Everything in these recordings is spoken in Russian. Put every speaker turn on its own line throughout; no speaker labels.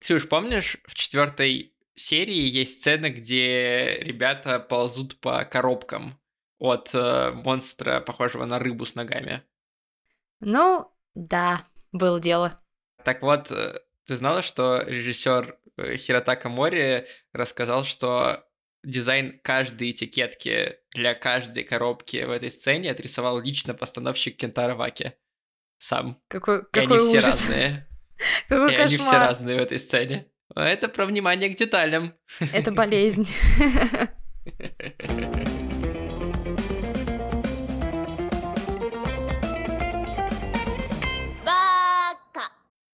Ксюш, помнишь, в четвертой серии есть сцена, где ребята ползут по коробкам от э, монстра, похожего на рыбу с ногами?
Ну, да, было дело.
Так вот, э, ты знала, что режиссер э, Хиротака Мори рассказал, что дизайн каждой этикетки для каждой коробки в этой сцене отрисовал лично постановщик Кентара Ваки сам.
Какой,
И
какой
они все
ужас.
разные.
Какой
И они все
кошмар.
разные в этой сцене. А Это про внимание к деталям.
Это болезнь.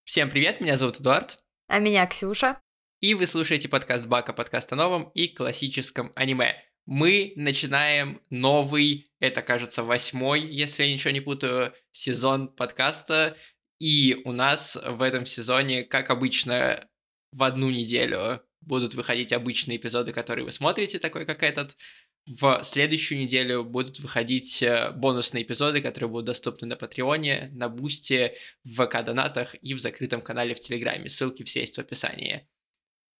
Всем привет, меня зовут Эдуард.
А меня Ксюша.
И вы слушаете подкаст Бака, подкаст о новом и классическом аниме. Мы начинаем новый, это, кажется, восьмой, если я ничего не путаю, сезон подкаста. И у нас в этом сезоне, как обычно, в одну неделю будут выходить обычные эпизоды, которые вы смотрите, такой как этот. В следующую неделю будут выходить э, бонусные эпизоды, которые будут доступны на Патреоне, на Бусте, в ВК-донатах и в закрытом канале в Телеграме. Ссылки все есть в описании.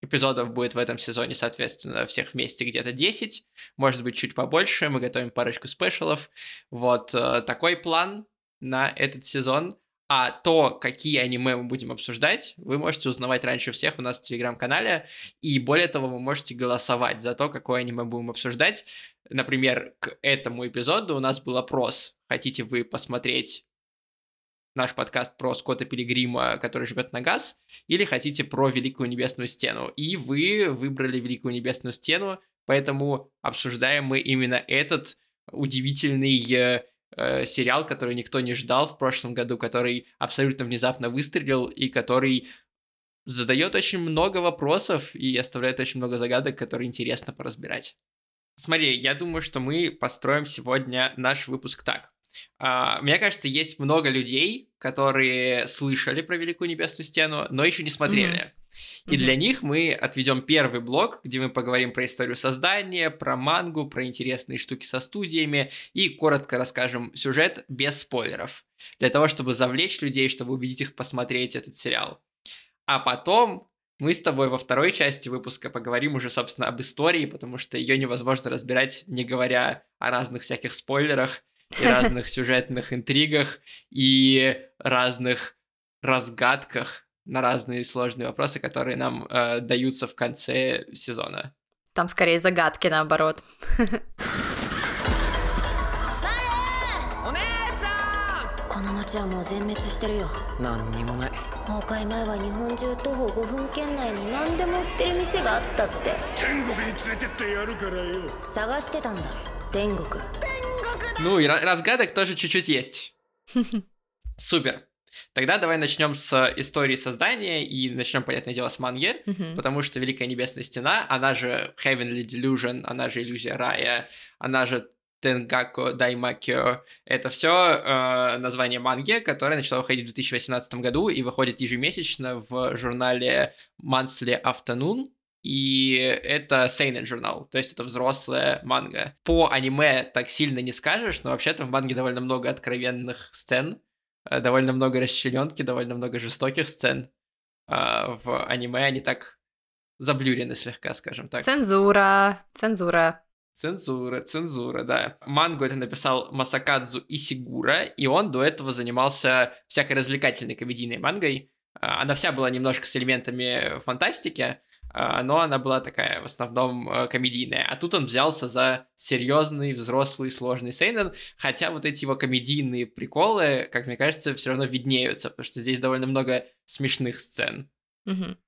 Эпизодов будет в этом сезоне, соответственно, всех вместе где-то 10, может быть, чуть побольше. Мы готовим парочку спешалов. Вот э, такой план на этот сезон. А то, какие аниме мы будем обсуждать, вы можете узнавать раньше всех у нас в Телеграм-канале. И более того, вы можете голосовать за то, какое аниме будем обсуждать. Например, к этому эпизоду у нас был опрос. Хотите вы посмотреть наш подкаст про Скотта Пилигрима, который живет на газ, или хотите про Великую Небесную Стену. И вы выбрали Великую Небесную Стену, поэтому обсуждаем мы именно этот удивительный э, сериал, который никто не ждал в прошлом году, который абсолютно внезапно выстрелил и который задает очень много вопросов и оставляет очень много загадок, которые интересно поразбирать. Смотри, я думаю, что мы построим сегодня наш выпуск так. А, Мне кажется, есть много людей, которые слышали про Великую Небесную Стену, но еще не смотрели. И
Мгм.
для них мы отведем первый блок, где мы поговорим про историю создания, про мангу, про интересные штуки со студиями и коротко расскажем сюжет без спойлеров. Для того, чтобы завлечь людей, чтобы убедить их посмотреть этот сериал. А потом мы с тобой во второй части выпуска поговорим уже, собственно, об истории, потому что ее невозможно разбирать, не говоря о разных всяких спойлерах и разных сюжетных интригах и разных разгадках на разные сложные вопросы, которые нам э, даются в конце сезона.
Там скорее загадки наоборот.
お
Ну и ра- разгадок тоже чуть-чуть есть. Супер. Тогда давай начнем с истории создания и начнем, понятное дело, с манги,
Мгм.
потому что Великая Небесная Стена, она же Heavenly Delusion, она же Иллюзия Рая, она же Тенгако Даймакё. Это все название манги, которое начало выходить в 2018 году и выходит ежемесячно в журнале Monthly Afternoon. И это Seinen журнал, то есть это взрослая манга. По аниме так сильно не скажешь, но вообще-то в манге довольно много откровенных сцен, э, довольно много расчлененки, довольно много жестоких сцен. А в аниме они так заблюрены слегка, скажем так.
Цензура, цензура.
Цензура, цензура, да. Мангу это написал Масакадзу Исигура, и он до этого занимался всякой развлекательной комедийной мангой. А, Она вся была немножко с элементами фантастики, но она была такая в основном э, комедийная. А тут он взялся за серьезный, взрослый, сложный сейнен, хотя вот эти его комедийные приколы, как мне кажется, все равно виднеются, потому что здесь довольно много смешных сцен.
Мгм.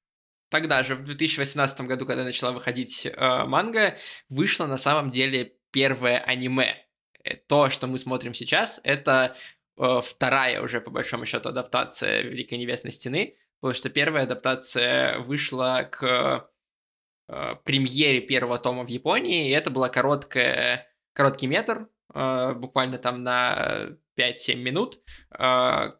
Тогда же, в 2018 году, когда начала выходить э, манга, вышло на самом деле первое аниме. Э, То, что мы смотрим сейчас, это э, вторая уже, по большому счету, адаптация Великой Небесной Стены, потому что первая адаптация вышла к э, премьере первого тома в Японии, и это была короткая, короткий метр, э, буквально там на 5-7 минут, э,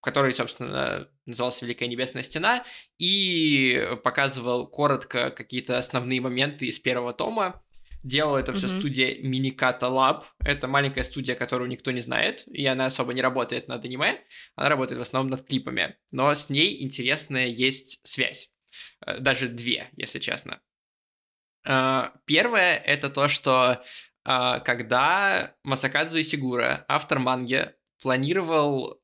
который, собственно, назывался Великая Небесная Стена, и показывал коротко какие-то основные моменты из первого тома. Делала это все
Мгм.
студия Minikata Lab. Это маленькая студия, которую никто не знает, и она особо не работает над аниме. Она работает в основном над клипами. Но с ней интересная есть связь. Э, Даже две, если честно. Э, Первое — это то, что э, когда Масакадзу Исигура, автор манги, планировал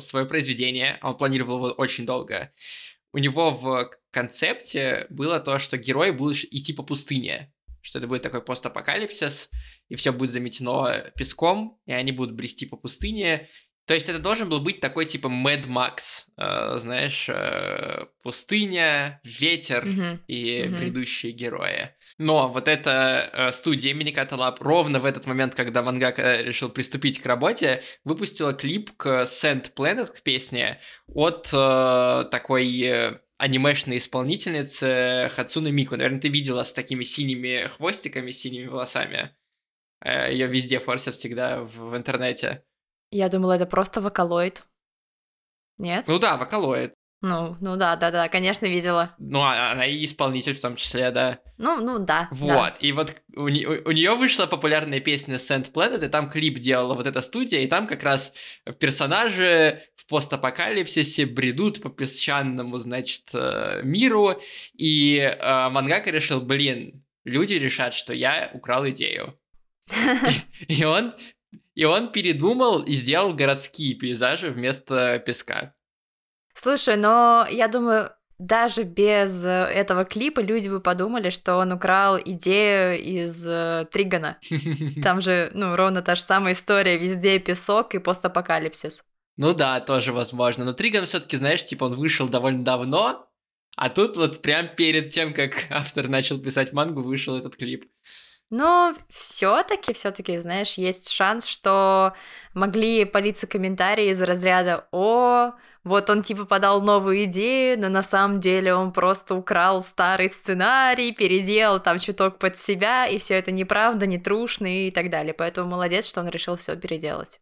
свое произведение, а он планировал его очень долго, у него в концепте было то, что герои будут идти по пустыне, что это будет такой постапокалипсис, и все будет заметено песком, и они будут брести по пустыне. То есть это должен был быть такой типа Mad Max, э, знаешь, э, пустыня, ветер
Мгм.
и
Мгм.
предыдущие герои. Но вот эта э, студия Миниката Lab ровно в этот момент, когда мангака решил приступить к работе, выпустила клип к Sand Planet, к песне, от э, такой э, анимешной исполнительницы Хацуны Мику. Наверное, ты видела с такими синими хвостиками, синими волосами. Ее везде форсят всегда в, в интернете.
Я думала, это просто вокалоид. Нет?
Ну да, вокалоид.
Ну, ну да, да, да, конечно, видела.
Ну, а- она и исполнитель в том числе, да.
Ну, ну да.
Вот,
да.
и вот у, нее вышла популярная песня Sand Planet, и там клип делала вот эта студия, и там как раз персонажи в постапокалипсисе бредут по песчаному, значит, э, миру, и э, Мангака решил, блин, люди решат, что я украл идею. И он, и он передумал и сделал городские пейзажи вместо песка.
Слушай, но я думаю, даже без э, этого клипа люди бы подумали, что он украл идею из э, Тригана. Там же, ну, ровно та же самая история, везде песок и постапокалипсис.
Ну да, тоже возможно. Но Триган все-таки, знаешь, типа он вышел довольно давно, а тут вот прям перед тем, как автор начал писать мангу, вышел этот клип.
Но все-таки, все-таки, знаешь, есть шанс, что могли палиться комментарии из разряда «О, вот он типа подал новую идею, но на самом деле он просто украл старый сценарий, переделал там чуток под себя, и все это неправда, не трушно и так далее. Поэтому молодец, что он решил все переделать.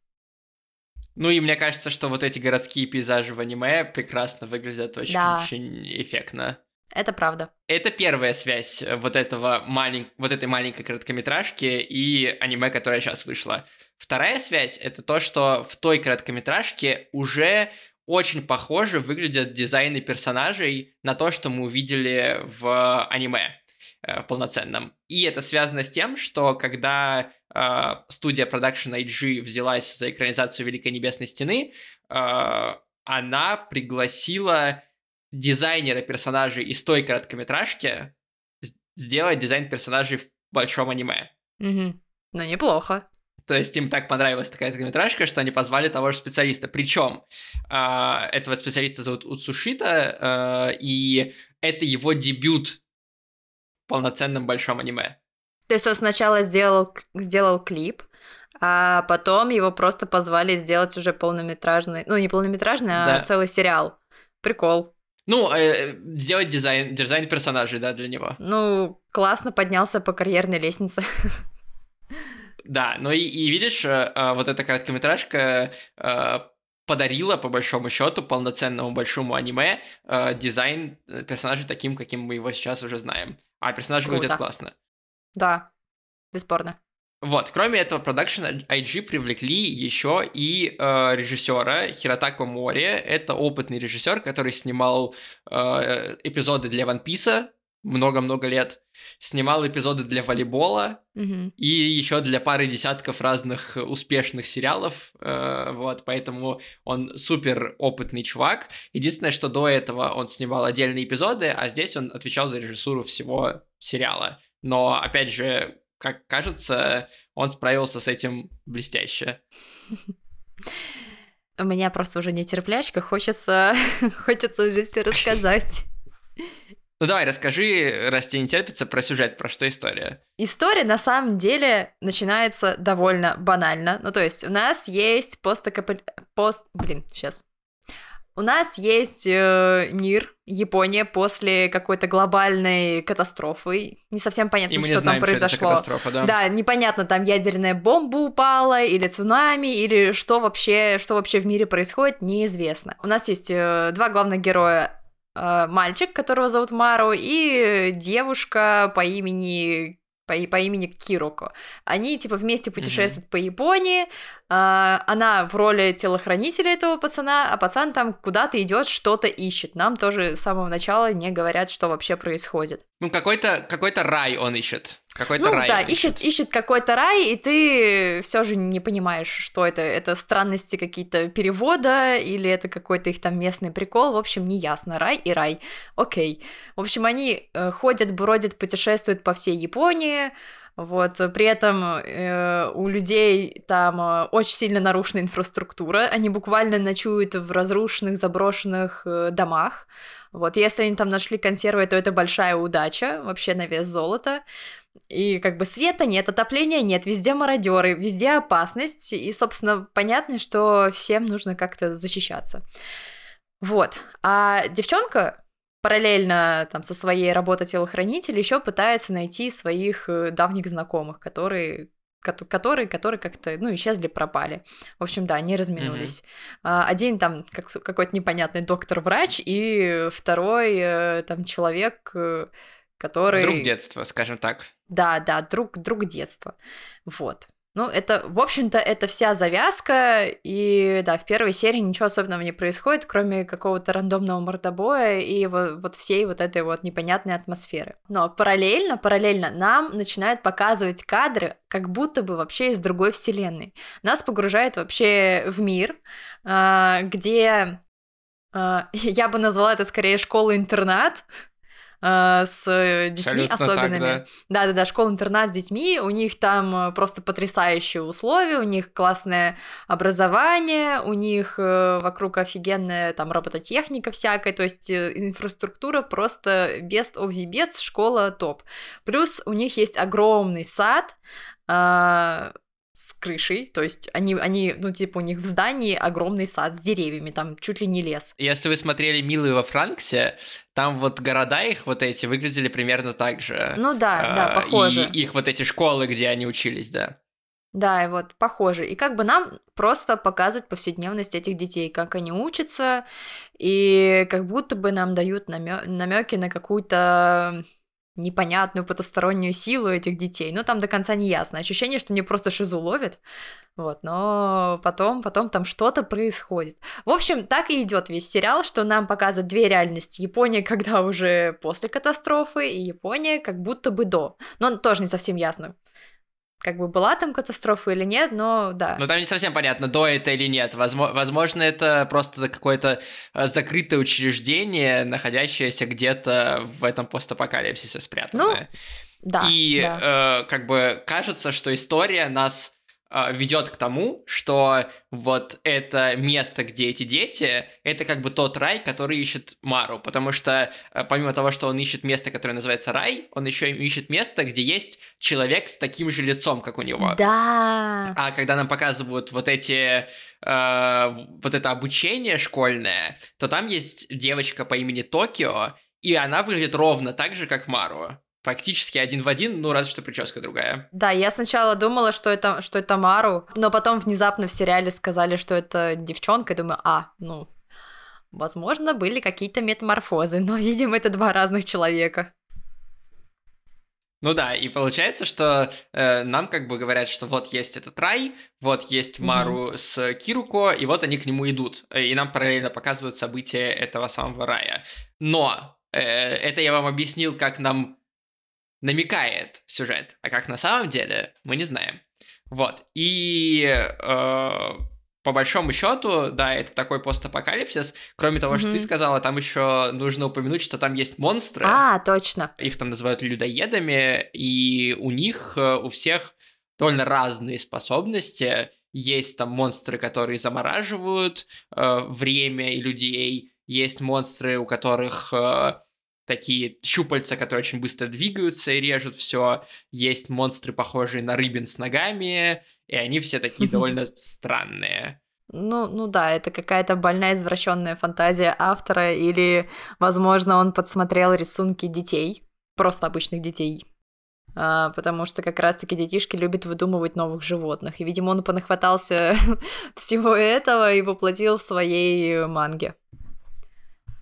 Ну и мне кажется, что вот эти городские пейзажи в аниме прекрасно выглядят очень,
Да.
очень эффектно.
Это правда.
Это первая связь э, вот этого малень... вот этой маленькой короткометражки и аниме, которое сейчас вышло. Вторая связь — это то, что в той короткометражке уже очень похоже выглядят дизайны персонажей на то, что мы увидели в аниме э, полноценном. И это связано с тем, что когда э, студия Production IG взялась за экранизацию Великой Небесной Стены, э, она пригласила дизайнера персонажей из той короткометражки сделать дизайн персонажей в большом аниме.
Мгм. Ну, неплохо.
То есть им так понравилась такая короткометражка, что они позвали того же специалиста. Причем а, этого специалиста зовут Уцушита, а, и это его дебют в полноценном большом аниме.
То есть он сначала сделал, сделал клип, а потом его просто позвали сделать уже полнометражный, ну не полнометражный, а
Да.
целый сериал. Прикол.
Ну, э, сделать дизайн, дизайн персонажей, да, для него.
Ну, классно поднялся по карьерной лестнице.
Да, ну и, и видишь, э, э, вот эта короткометражка э, подарила, по большому счету, полноценному большому аниме э, дизайн персонажей таким, каким мы его сейчас уже знаем. А персонажи
Круто.
выглядят классно.
Да, бесспорно.
Вот, кроме этого, Production IG привлекли еще и э, режиссера Хиротако Мори. Это опытный режиссер, который снимал э, эпизоды для One Piece много-много лет, снимал эпизоды для волейбола,
Мгм.
и еще для пары десятков разных успешных сериалов, э, вот, поэтому он супер опытный чувак. Единственное, что до этого он снимал отдельные эпизоды, а здесь он отвечал за режиссуру всего сериала. Но, опять же, как кажется, он справился с этим блестяще.
У меня просто уже нетерплячка, хочется, хочется уже все рассказать.
Ну давай, расскажи, раз тебе не терпится, про сюжет, про что история.
История на самом деле начинается довольно банально. Ну, то есть у нас есть постакапи... пост... Блин, сейчас. У нас есть э, мир, Япония после какой-то глобальной катастрофы. Не совсем понятно, что
знаем,
там
что
произошло.
катастрофа, да?
Да, непонятно, там ядерная бомба упала, или цунами, или что вообще, что вообще в мире происходит, неизвестно. У нас есть э, два главных героя. Э, мальчик, которого зовут Мару, и девушка по имени по, по имени Кироко. Они, типа, вместе путешествуют по Японии, а, она в роли телохранителя этого пацана, а пацан там куда-то идет, что-то ищет. Нам тоже с самого начала не говорят, что вообще происходит.
Ну, какой-то какой рай он ищет. Какой-то
Ну
рай
да,
он
ищет, ищет какой-то рай, и ты все же не понимаешь, что это. Это странности какие-то перевода, или это какой-то их там местный прикол. В общем, не ясно. Рай и рай. Окей. В общем, они э, ходят, бродят, путешествуют по всей Японии. Вот, при этом э, у людей там э, очень сильно нарушена инфраструктура, они буквально ночуют в разрушенных, заброшенных э, домах. Вот, если они там нашли консервы, то это большая удача, вообще на вес золота. И как бы света нет, отопления нет, везде мародеры, везде опасность, и, собственно, понятно, что всем нужно как-то защищаться. Вот. А девчонка параллельно там со своей работой телохранителя еще пытается найти своих э, давних знакомых, которые кото- которые, которые как-то, ну, исчезли, пропали. В общем, да, они разминулись. А, Один там как, какой-то непонятный доктор-врач, и второй э, там человек, э, который...
Друг детства, скажем так.
Да, да, друг, друг детства. Вот. Ну, это, в общем-то, это вся завязка, и, да, в первой серии ничего особенного не происходит, кроме какого-то рандомного мордобоя и вот, вот всей вот этой вот непонятной атмосферы. Но параллельно, параллельно нам начинают показывать кадры, как будто бы вообще из другой вселенной. Нас погружает вообще в мир, а, где а, я бы назвала это скорее школа-интернат, а, с детьми
Абсолютно
особенными.
да.
Да-да-да, школа-интернат с детьми, у них там э, просто потрясающие условия, у них классное образование, у них э, вокруг офигенная там робототехника всякая, то есть э, инфраструктура просто best of the best, школа топ. Плюс у них есть огромный сад, а, с крышей, то есть они, они, ну, типа, у них в здании огромный сад с деревьями, там чуть ли не лес.
Если вы смотрели «Милые во Франксе», там вот города их вот эти выглядели примерно так же.
Ну да, да,
А,
похоже.
И их вот эти школы, где они учились, да.
Да, и вот похоже. И как бы нам просто показывают повседневность этих детей, как они учатся, и как будто бы нам дают намеки на какую-то непонятную потустороннюю силу этих детей. Ну, там до конца не ясно. Ощущение, что они просто шизу ловят. Вот, но потом, потом там что-то происходит. В общем, так и идет весь сериал, что нам показывают две реальности. Япония, когда уже после катастрофы, и Япония как будто бы до. Но тоже не совсем ясно как бы была там катастрофа или нет, но да.
Но там не совсем понятно, до это или нет. Возможно, возможно это просто какое-то э, закрытое учреждение, находящееся где-то в этом постапокалипсисе спрятанное.
Да,
И
да.
э, как бы кажется, что история нас ведет к тому, что вот это место, где эти дети, это как бы тот рай, который ищет Мару, потому что э, помимо того, что он ищет место, которое называется рай, он еще ищет место, где есть человек с таким же лицом, как у него.
Да.
А когда нам показывают вот эти э, вот это обучение школьное, то там есть девочка по имени Токио, и она выглядит ровно так же, как Мару. Практически один в один, ну разве что прическа другая.
Да, я сначала думала, что это, что это Мару, но потом внезапно в сериале сказали, что это девчонка, и думаю, а, ну, возможно, были какие-то метаморфозы, но, видимо, это два разных человека.
Ну да, и получается, что э, нам как бы говорят, что вот есть этот рай, вот есть Мару с Кируко, и вот они к нему идут. И нам параллельно показывают события этого самого рая. Но э, это я вам объяснил, как нам намекает сюжет, а как на самом деле мы не знаем. Вот. И э, по большому счету, да, это такой постапокалипсис. Кроме того, что
Мгм.
ты сказала, там еще нужно упомянуть, что там есть монстры.
А, точно.
Их там называют людоедами, и у них э, у всех довольно разные способности. Есть там монстры, которые замораживают э, время и людей. Есть монстры, у которых э, такие щупальца, которые очень быстро двигаются и режут все. Есть монстры, похожие на рыбин с ногами, и они все такие довольно странные.
Ну, ну да, это какая-то больная извращенная фантазия автора, или, возможно, он подсмотрел рисунки детей, просто обычных детей. А, потому что как раз-таки детишки любят выдумывать новых животных. И, видимо, он понахватался всего этого и воплотил в своей манге.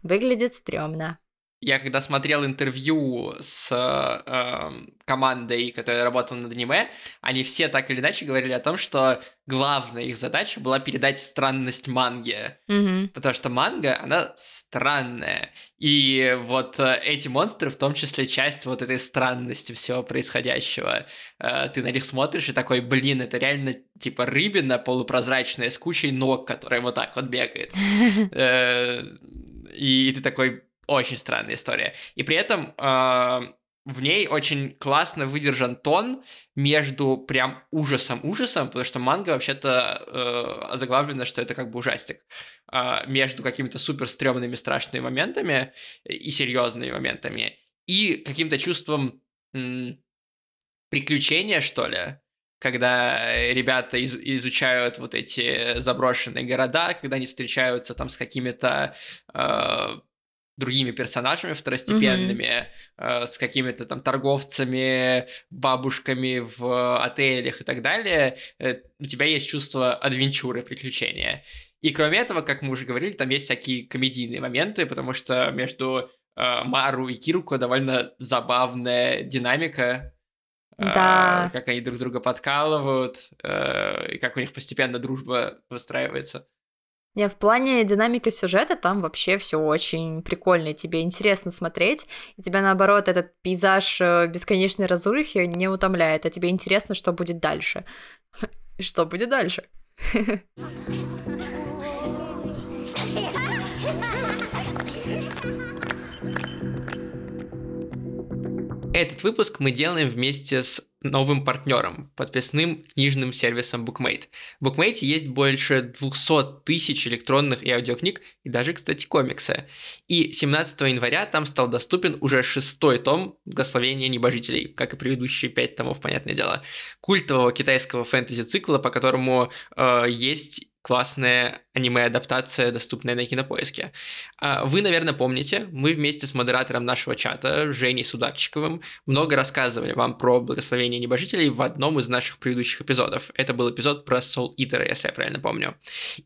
Выглядит стрёмно.
Я когда смотрел интервью с э, командой, которая работала над аниме, они все так или иначе говорили о том, что главная их задача была передать странность манги.
Мгм.
Потому что манга, она странная. И вот э, эти монстры, в том числе, часть вот этой странности всего происходящего. Э, Ты на них смотришь и такой, блин, это реально типа рыбина полупрозрачная с кучей ног, которая вот так вот бегает. Э, И ты такой, очень странная история. И при этом э, в ней очень классно выдержан тон между прям ужасом-ужасом, потому что манга вообще-то э, озаглавлена, что это как бы ужастик, а, между какими-то супер стрёмными страшными моментами и серьезными моментами, и каким-то чувством м, приключения, что ли, когда ребята из- изучают вот эти заброшенные города, когда они встречаются там с какими-то э, другими персонажами второстепенными, э, с какими-то там торговцами, бабушками в отелях и так далее, э, у тебя есть чувство адвенчуры, приключения. И кроме этого, как мы уже говорили, там есть всякие комедийные моменты, потому что между э, Мару и Кируко довольно забавная динамика, э,
Да.
как они друг друга подкалывают, э, и как у них постепенно дружба выстраивается.
Не, в плане динамики сюжета там вообще все очень прикольно, и тебе интересно смотреть, и тебя наоборот этот пейзаж э, бесконечной разрухи не утомляет, а тебе интересно, что будет дальше. Что будет дальше?
Этот выпуск мы делаем вместе с новым партнером, подписным книжным сервисом Bookmate. В Bookmate есть больше 200 тысяч электронных и аудиокниг, и даже, кстати, комиксы. И 17 января там стал доступен уже шестой том «Благословения небожителей», как и предыдущие пять томов, понятное дело, культового китайского фэнтези-цикла, по которому э, есть классная аниме-адаптация, доступная на Кинопоиске. А, Вы, наверное, помните, мы вместе с модератором нашего чата, Женей Сударчиковым, много рассказывали вам про благословение небожителей в одном из наших предыдущих эпизодов. Это был эпизод про Soul Eater, если я правильно помню.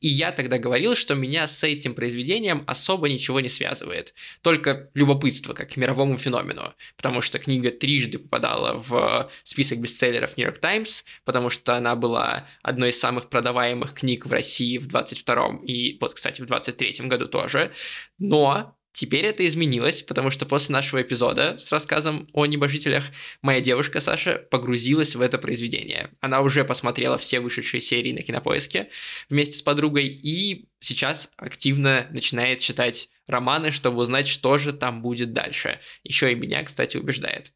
И я тогда говорил, что меня с этим произведением особо ничего не связывает. Только любопытство, как к мировому феномену. Потому что книга трижды попадала в список бестселлеров New York Times, потому что она была одной из самых продаваемых книг в России в 22-м и вот, кстати, в 23-м году тоже. Но Теперь это изменилось, потому что после нашего эпизода с рассказом о небожителях моя девушка Саша погрузилась в это произведение. Она уже посмотрела все вышедшие серии на кинопоиске вместе с подругой и сейчас активно начинает читать романы, чтобы узнать, что же там будет дальше. Еще и меня, кстати, убеждает.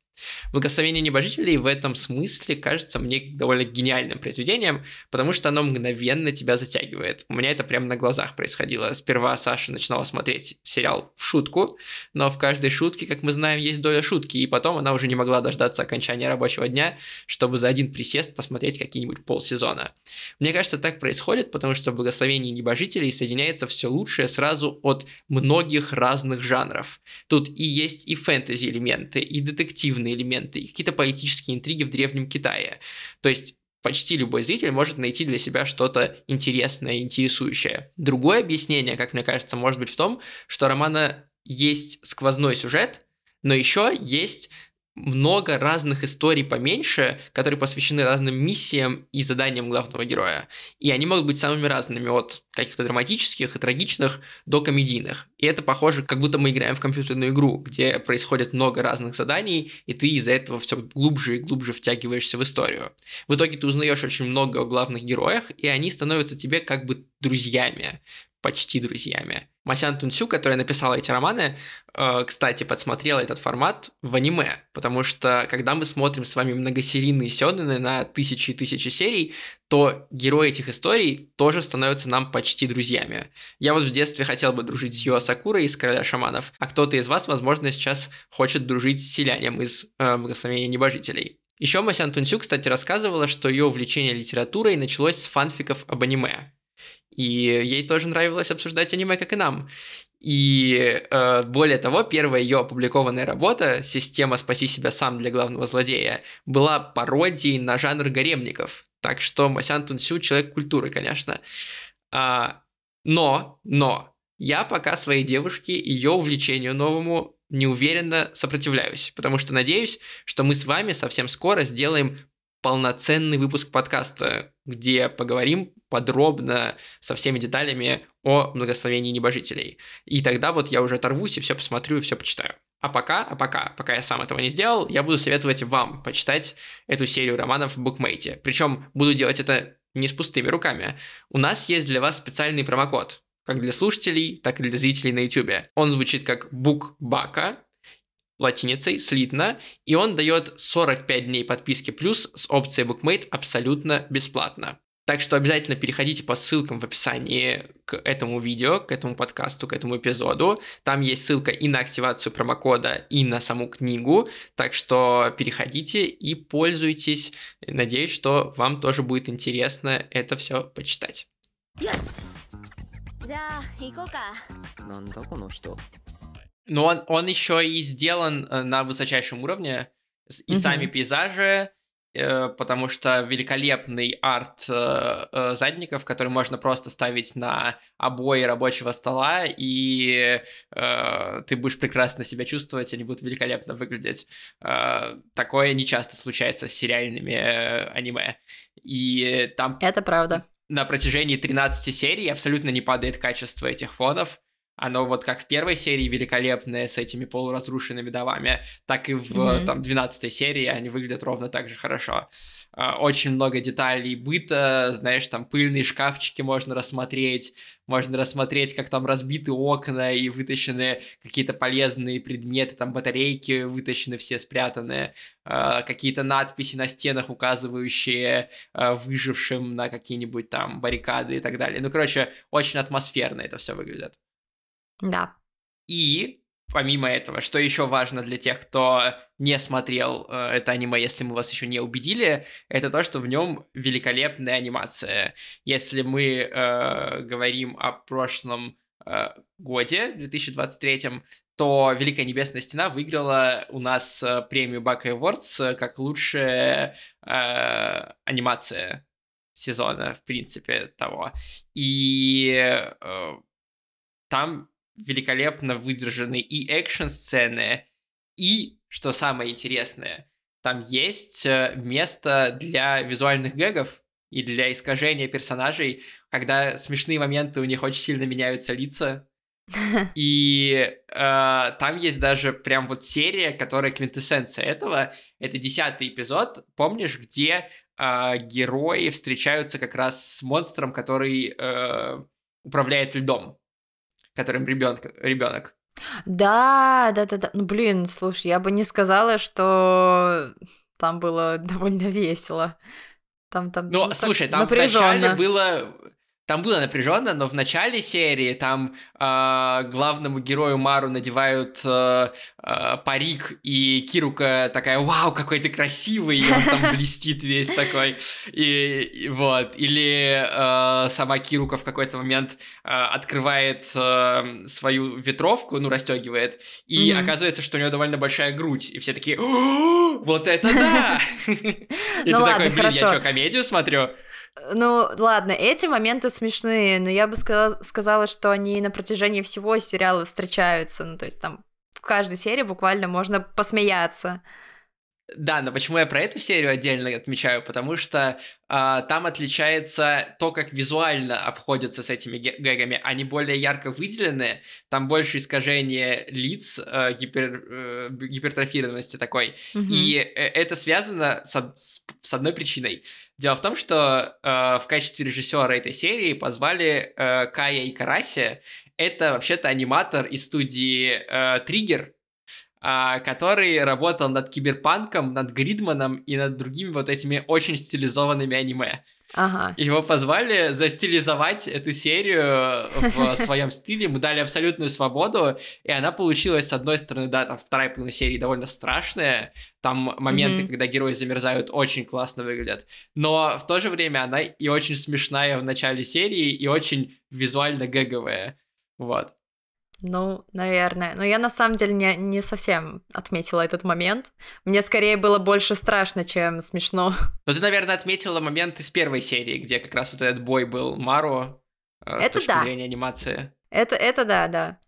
Благословение небожителей в этом смысле кажется мне довольно гениальным произведением, потому что оно мгновенно тебя затягивает. У меня это прямо на глазах происходило. Сперва Саша начинала смотреть сериал в шутку, но в каждой шутке, как мы знаем, есть доля шутки, и потом она уже не могла дождаться окончания рабочего дня, чтобы за один присест посмотреть какие-нибудь полсезона. Мне кажется, так происходит, потому что в благословении небожителей соединяется все лучшее сразу от многих разных жанров. Тут и есть и фэнтези элементы, и детективные элементы, и какие-то политические интриги в Древнем Китае. То есть почти любой зритель может найти для себя что-то интересное и интересующее. Другое объяснение, как мне кажется, может быть в том, что романа есть сквозной сюжет, но еще есть много разных историй поменьше, которые посвящены разным миссиям и заданиям главного героя. И они могут быть самыми разными, от каких-то драматических и трагичных до комедийных. И это похоже, как будто мы играем в компьютерную игру, где происходит много разных заданий, и ты из-за этого все глубже и глубже втягиваешься в историю. В итоге ты узнаешь очень много о главных героях, и они становятся тебе как бы друзьями почти друзьями. Масян Тунсю, которая написала эти романы, э, кстати, подсмотрела этот формат в аниме, потому что когда мы смотрим с вами многосерийные сёнэны на тысячи и тысячи серий, то герои этих историй тоже становятся нам почти друзьями. Я вот в детстве хотел бы дружить с Юа Сакурой из «Короля шаманов», а кто-то из вас, возможно, сейчас хочет дружить с селянем из э, «Благословения небожителей». Еще Масян Тунсю, кстати, рассказывала, что ее увлечение литературой началось с фанфиков об аниме. И ей тоже нравилось обсуждать аниме, как и нам. И э, более того, первая ее опубликованная работа «Система спаси себя сам для главного злодея» была пародией на жанр гаремников. Так что Масян Тунсю человек культуры, конечно. А, но, но, я пока своей девушке ее увлечению новому неуверенно сопротивляюсь, потому что надеюсь, что мы с вами совсем скоро сделаем полноценный выпуск подкаста, где поговорим подробно со всеми деталями о благословении небожителей. И тогда вот я уже оторвусь и все посмотрю и все почитаю. А пока, а пока, пока я сам этого не сделал, я буду советовать вам почитать эту серию романов в букмейте. Причем буду делать это не с пустыми руками. У нас есть для вас специальный промокод, как для слушателей, так и для зрителей на YouTube. Он звучит как букбака, латиницей, слитно, и он дает 45 дней подписки плюс с опцией Bookmate абсолютно бесплатно. Так что обязательно переходите по ссылкам в описании к этому видео, к этому подкасту, к этому эпизоду. Там есть ссылка и на активацию промокода, и на саму книгу. Так что переходите и пользуйтесь. Надеюсь, что вам тоже будет интересно это все почитать.
じゃあ行こうか
なんだこの人
Но он, он еще и сделан э, на высочайшем уровне. И
Мгм.
сами пейзажи, э, потому что великолепный арт э, задников, который можно просто ставить на обои рабочего стола, и ты будешь прекрасно себя чувствовать, они будут великолепно выглядеть. Такое не часто случается с сериальными аниме. И там
Это правда.
на протяжении 13 серий абсолютно не падает качество этих фонов. Оно вот как в первой серии великолепное с этими полуразрушенными домами, так и в
Мгм.
там 12 серии они выглядят ровно так же хорошо. А, Очень много деталей быта, знаешь, там пыльные шкафчики можно рассмотреть, можно рассмотреть, как там разбиты окна и вытащены какие-то полезные предметы, там батарейки вытащены все спрятанные, а, какие-то надписи на стенах, указывающие а, выжившим на какие-нибудь там баррикады и так далее. Ну, короче, очень атмосферно это все выглядит.
Да.
И помимо этого, что еще важно для тех, кто не смотрел э, это аниме, если мы вас еще не убедили, это то, что в нем великолепная анимация. Если мы э, говорим о прошлом э, годе, 2023, то Великая Небесная Стена выиграла у нас э, премию Бака Awards как лучшая э, анимация сезона, в принципе, того. И э, там великолепно выдержаны и экшн-сцены, и, что самое интересное, там есть э, место для визуальных гэгов и для искажения персонажей, когда смешные моменты у них очень сильно меняются лица. И э, там есть даже прям вот серия, которая квинтэссенция этого. Это десятый эпизод, помнишь, где э, герои встречаются как раз с монстром, который э, управляет льдом, которым ребенок. ребенок.
Да, да, да, да. Ну, блин, слушай, я бы не сказала, что там было довольно весело. Там, там,
Ну,
так
слушай, там
напряженно.
вначале было... Там было напряженно, но в начале серии там э, главному герою Мару надевают э, э, парик, и Кирука такая, вау, какой ты красивый, и он там блестит весь такой. И, и вот. Или э, сама Кирука в какой-то момент э, открывает э, свою ветровку, ну, расстегивает, и
Мгм.
оказывается, что у нее довольно большая грудь. И все такие, «О, вот это да! И ты
Ну
такой, блин, я что, комедию смотрю?
Ну, ладно, эти моменты смешные, но я бы сказала, сказала, что они на протяжении всего сериала встречаются. Ну, то есть там в каждой серии буквально можно посмеяться.
Да, но почему я про эту серию отдельно отмечаю? Потому что а, там отличается то, как визуально обходятся с этими гэгами. Они более ярко выделены, там больше искажения лиц, э, гипер, э, гипертрофированности такой.
Мгм.
И э, это связано с, с- с одной причиной. Дело в том, что э, в качестве режиссера этой серии позвали э, Кая и Караси. Это вообще-то аниматор из студии э, Триггер, который работал над Киберпанком, над Гридманом и над другими вот этими очень стилизованными аниме.
Ага.
Его позвали застилизовать эту серию в своем стиле, ему дали абсолютную свободу, и она получилась, с одной стороны, да, там вторая половина серии довольно страшная, там моменты,
Мгм.
когда герои замерзают, очень классно выглядят, но в то же время она и очень смешная в начале серии, и очень визуально гэговая, вот.
Ну, наверное. Но я на самом деле не, не совсем отметила этот момент. Мне скорее было больше страшно, чем смешно.
Но ты, наверное, отметила момент из первой серии, где как раз вот этот бой был Мару э, с точки
да.
зрения анимации.
Это, это да, да.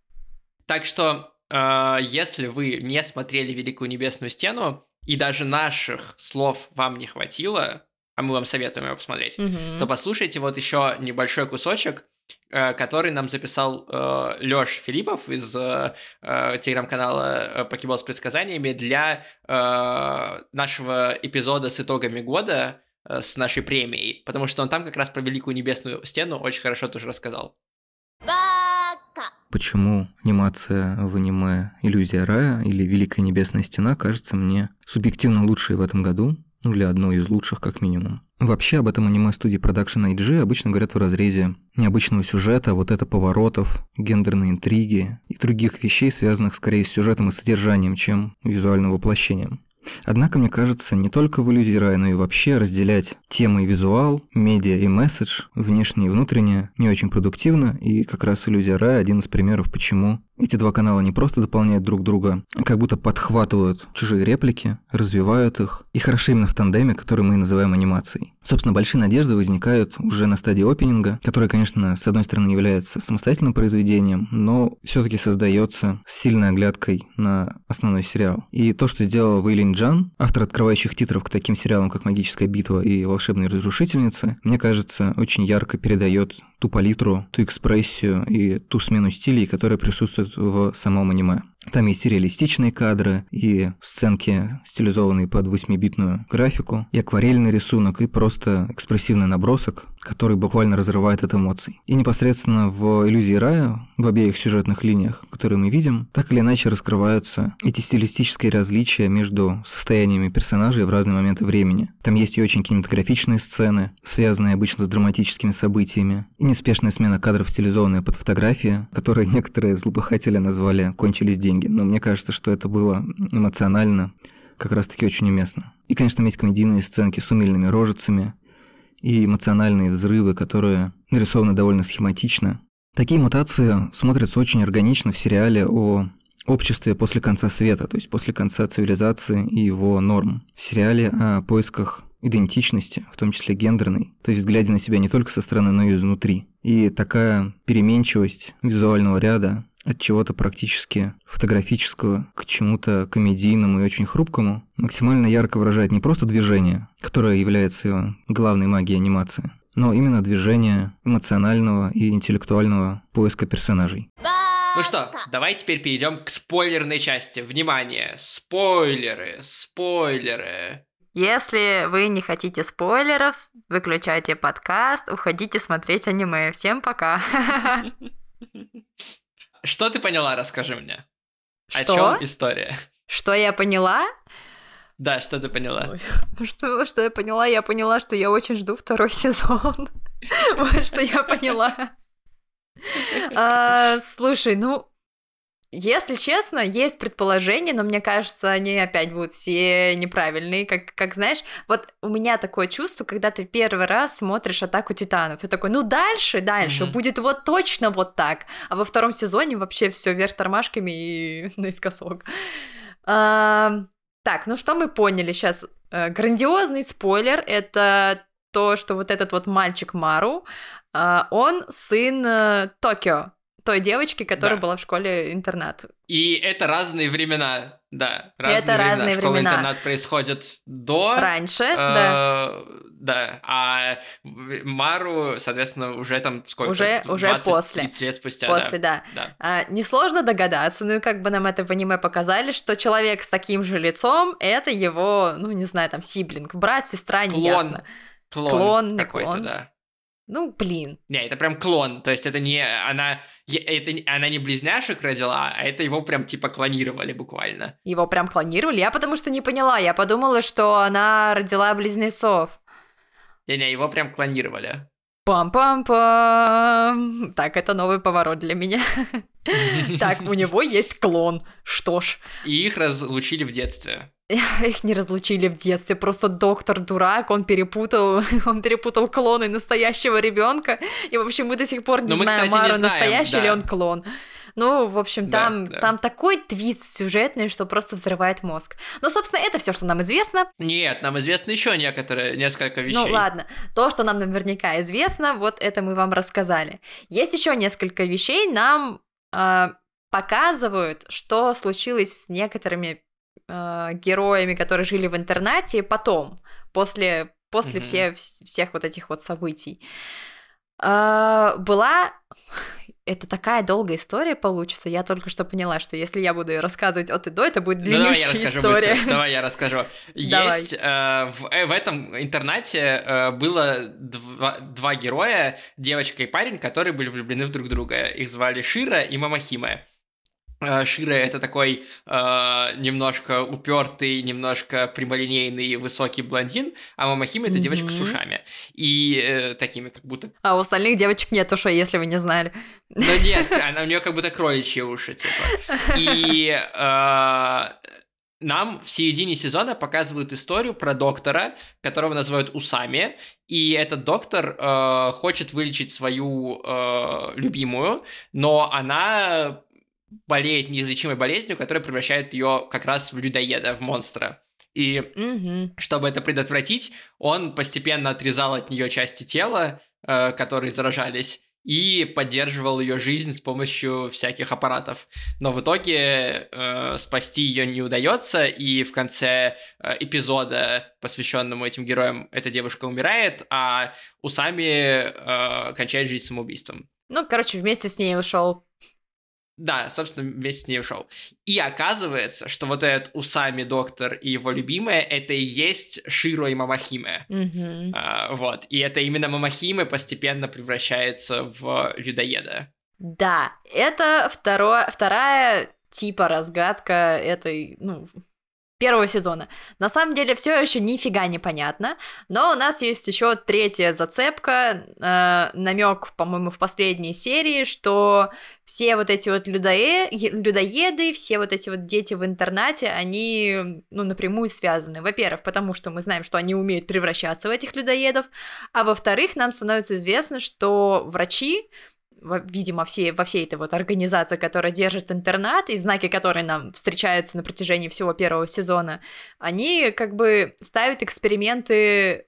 Так что э, если вы не смотрели «Великую небесную стену», и даже наших слов вам не хватило, а мы вам советуем его посмотреть,
Мгм.
то послушайте вот еще небольшой кусочек, который нам записал э, Лёш Филиппов из э, э, телеграм-канала э, «Покебол с предсказаниями» для э, нашего эпизода с итогами года э, с нашей премией, потому что он там как раз про Великую Небесную Стену очень хорошо тоже рассказал.
Почему анимация в аниме «Иллюзия рая» или «Великая небесная стена» кажется мне субъективно лучшей в этом году, ну или одной из лучших как минимум. Вообще об этом аниме студии Production IG обычно говорят в разрезе необычного сюжета, вот это поворотов, гендерной интриги и других вещей, связанных скорее с сюжетом и содержанием, чем визуальным воплощением. Однако, мне кажется, не только в иллюзии рая, но и вообще разделять темы и визуал, медиа и месседж, внешнее и внутреннее, не очень продуктивно, и как раз иллюзия рая один из примеров, почему эти два канала не просто дополняют друг друга, а как будто подхватывают чужие реплики, развивают их, и хороши именно в тандеме, который мы называем анимацией. Собственно, большие надежды возникают уже на стадии опенинга, который, конечно, с одной стороны является самостоятельным произведением, но все-таки создается с сильной оглядкой на основной сериал. И то, что сделал Вейлин Джан, автор открывающих титров к таким сериалам, как «Магическая битва» и «Волшебные разрушительницы», мне кажется, очень ярко передает ту палитру, ту экспрессию и ту смену стилей, которая присутствует в самом аниме. Там есть и реалистичные кадры, и сценки, стилизованные под 8-битную графику, и акварельный рисунок, и просто экспрессивный набросок, который буквально разрывает от эмоций. И непосредственно в «Иллюзии рая», в обеих сюжетных линиях, которые мы видим, так или иначе раскрываются эти стилистические различия между состояниями персонажей в разные моменты времени. Там есть и очень кинематографичные сцены, связанные обычно с драматическими событиями, и неспешная смена кадров, стилизованная под фотографии, которые некоторые злопыхатели назвали «кончились деньги». Но мне кажется, что это было эмоционально как раз-таки очень уместно. И, конечно, есть комедийные сценки с умильными рожицами и эмоциональные взрывы, которые нарисованы довольно схематично. Такие мутации смотрятся очень органично в сериале о обществе после конца света, то есть после конца цивилизации и его норм. В сериале о поисках идентичности, в том числе гендерной, то есть взгляде на себя не только со стороны, но и изнутри. И такая переменчивость визуального ряда от чего-то практически фотографического к чему-то комедийному и очень хрупкому максимально ярко выражает не просто движение, которое является главной магией анимации, но именно движение эмоционального и интеллектуального поиска персонажей.
Ну что, давай теперь перейдем к спойлерной части. Внимание, спойлеры, спойлеры.
Если вы не хотите спойлеров, выключайте подкаст, уходите смотреть аниме. Всем пока.
Что ты поняла, расскажи мне. О
Что?
чем история?
Что я поняла?
Да, что ты поняла?
Ой, ну Что, что я поняла? Я поняла, что я очень жду второй сезон. Вот что я поняла. А, Слушай, ну, если честно, есть предположения, но мне кажется, они опять будут все неправильные. Как, как знаешь, вот у меня такое чувство, когда ты первый раз смотришь «Атаку титанов», ты такой, ну дальше, дальше,
Мгм.
будет вот точно вот так. А во втором сезоне вообще все вверх тормашками и наискосок. А, Так, ну что мы поняли сейчас? Э, Грандиозный спойлер — это то, что вот этот вот мальчик Мару, а, он сын э, Токио, той девочки, которая
Да.
была в школе-интернат.
И это разные времена, да. Разные
Это
времена.
разные времена.
Школа-интернат происходит до...
Раньше,
э,
да.
Да, а Мару, соответственно, уже там сколько?
Уже- уже
20,
после.
30 лет спустя,
После, да.
да.
А, несложно догадаться, ну и как бы нам это в аниме показали, что человек с таким же лицом — это его, ну не знаю, там, сиблинг, брат, сестра,
Клон.
неясно.
Клон,
Клон, не
какой-то,
клон.
да.
Ну, блин.
Не, это прям клон, то есть это не она, это она не близняшек родила, а это его прям типа клонировали буквально.
Его прям клонировали? Я потому что не поняла. Я подумала, что она родила близнецов.
Не-не, его прям клонировали.
Пам-пам-пам. Так, это новый поворот для меня. Так, у него есть клон. Что ж,
И их разлучили в детстве.
их не разлучили в детстве. Просто доктор дурак, он перепутал, он перепутал клоны настоящего ребенка. И, в общем, мы до сих пор не
Но мы,
знаем,
не
Мару
знаем,
настоящий
да.
или он клон. Ну, в общем, там,
да.
там такой твист сюжетный, что просто взрывает мозг. Ну, собственно, это все, что нам известно.
Нет, нам известно еще некоторые, несколько вещей.
Ну ладно, то, что нам наверняка известно, вот это мы вам рассказали. Есть еще несколько вещей, нам а, показывают, что случилось с некоторыми э, героями, которые жили в интернате потом, после, после
Мгм.
все, вс- всех вот этих вот событий. А, была... Это такая долгая история получится. Я только что поняла, что если я буду ее рассказывать от и до, это будет
Ну, давай
история.
быстро. Давай я расскажу.
Давай.
Есть э, в, э, в этом интернате э, было два, два героя, девочка и парень, которые были влюблены в друг друга. Их звали Шира и Мамахиме. Э, Шира это такой э, немножко упертый, немножко прямолинейный высокий блондин, а Мамахиме это девочка с ушами. И э, такими как будто...
А у остальных девочек нет ушей, если вы не знали.
Ну нет, она, у нее как будто кроличьи уши, типа. И э, нам в середине сезона показывают историю про доктора, которого называют Усами, и этот доктор э, хочет вылечить свою э, любимую, но она болеет неизлечимой болезнью, которая превращает ее как раз в людоеда, в монстра. И
Мгм.
чтобы это предотвратить, он постепенно отрезал от нее части тела, э, которые заражались, и поддерживал ее жизнь с помощью всяких аппаратов. Но в итоге э, спасти ее не удается, и в конце э, эпизода, посвященному этим героям, эта девушка умирает, а Усами э, кончает жизнь самоубийством.
Ну, короче, вместе с ней ушел.
Да, собственно, вместе с ней ушел. И оказывается, что вот этот Усами доктор и его любимая это и есть Широ и Мамахиме.
Мгм.
А, вот. И это именно Мамахиме постепенно превращается в людоеда.
Да, это второе, вторая типа разгадка этой, ну, первого сезона. На самом деле все еще нифига не понятно, но у нас есть еще третья зацепка, э, намек, по-моему, в последней серии, что все вот эти вот людое- людоеды, все вот эти вот дети в интернате, они, ну, напрямую связаны. Во-первых, потому что мы знаем, что они умеют превращаться в этих людоедов, а во-вторых, нам становится известно, что врачи видимо, все, во всей этой вот организации, которая держит интернат, и знаки, которые нам встречаются на протяжении всего первого сезона, они как бы ставят эксперименты,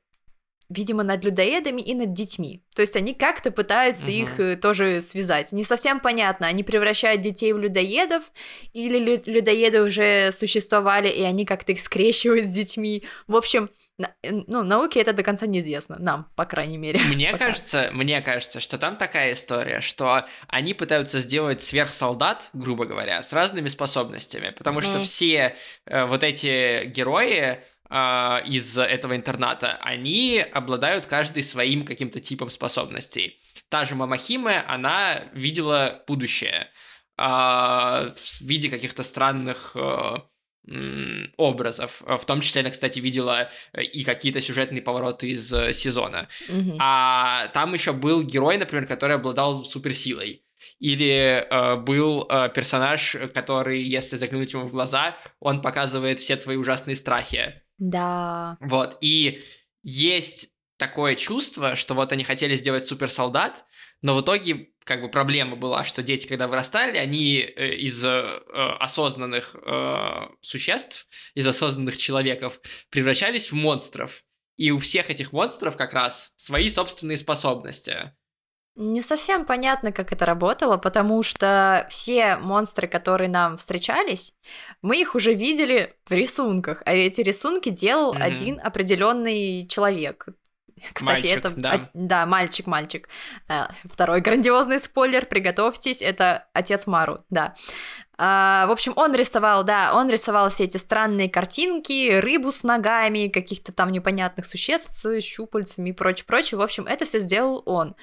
видимо, над людоедами и над детьми. То есть они как-то пытаются
Мгм.
их э, тоже связать. Не совсем понятно, они превращают детей в людоедов, или лю- людоеды уже существовали, и они как-то их скрещивают с детьми. В общем, на- э, ну, науке это до конца неизвестно. Нам, по крайней мере.
Мне
пока.
кажется, мне кажется, что там такая история, что они пытаются сделать сверхсолдат, грубо говоря, с разными способностями, потому что
Мгм.
все э, вот эти герои а, из этого интерната, они обладают каждый своим каким-то типом способностей. Та же Мамахиме, она видела будущее а, в виде каких-то странных э, образов. В том числе она, кстати, видела э, и какие-то сюжетные повороты из э, сезона.
Мгм.
А там еще был герой, например, который обладал суперсилой. Или э, был э, персонаж, который, если заглянуть ему в глаза, он показывает все твои ужасные страхи.
Да.
Вот. И есть такое чувство, что вот они хотели сделать суперсолдат, но в итоге как бы проблема была, что дети, когда вырастали, они э, из э, осознанных э, существ, из осознанных человеков превращались в монстров. И у всех этих монстров как раз свои собственные способности.
Не совсем понятно, как это работало, потому что все монстры, которые нам встречались, мы их уже видели в рисунках, а эти рисунки делал
Мгм.
один определенный человек. Кстати,
Мальчик,
это
да.
от- да, мальчик, мальчик. Э, Второй грандиозный спойлер, приготовьтесь, это отец Мару, да. А, в общем, он рисовал, да, он рисовал все эти странные картинки, рыбу с ногами, каких-то там непонятных существ с щупальцами и прочее, прочее. В общем, это все сделал он.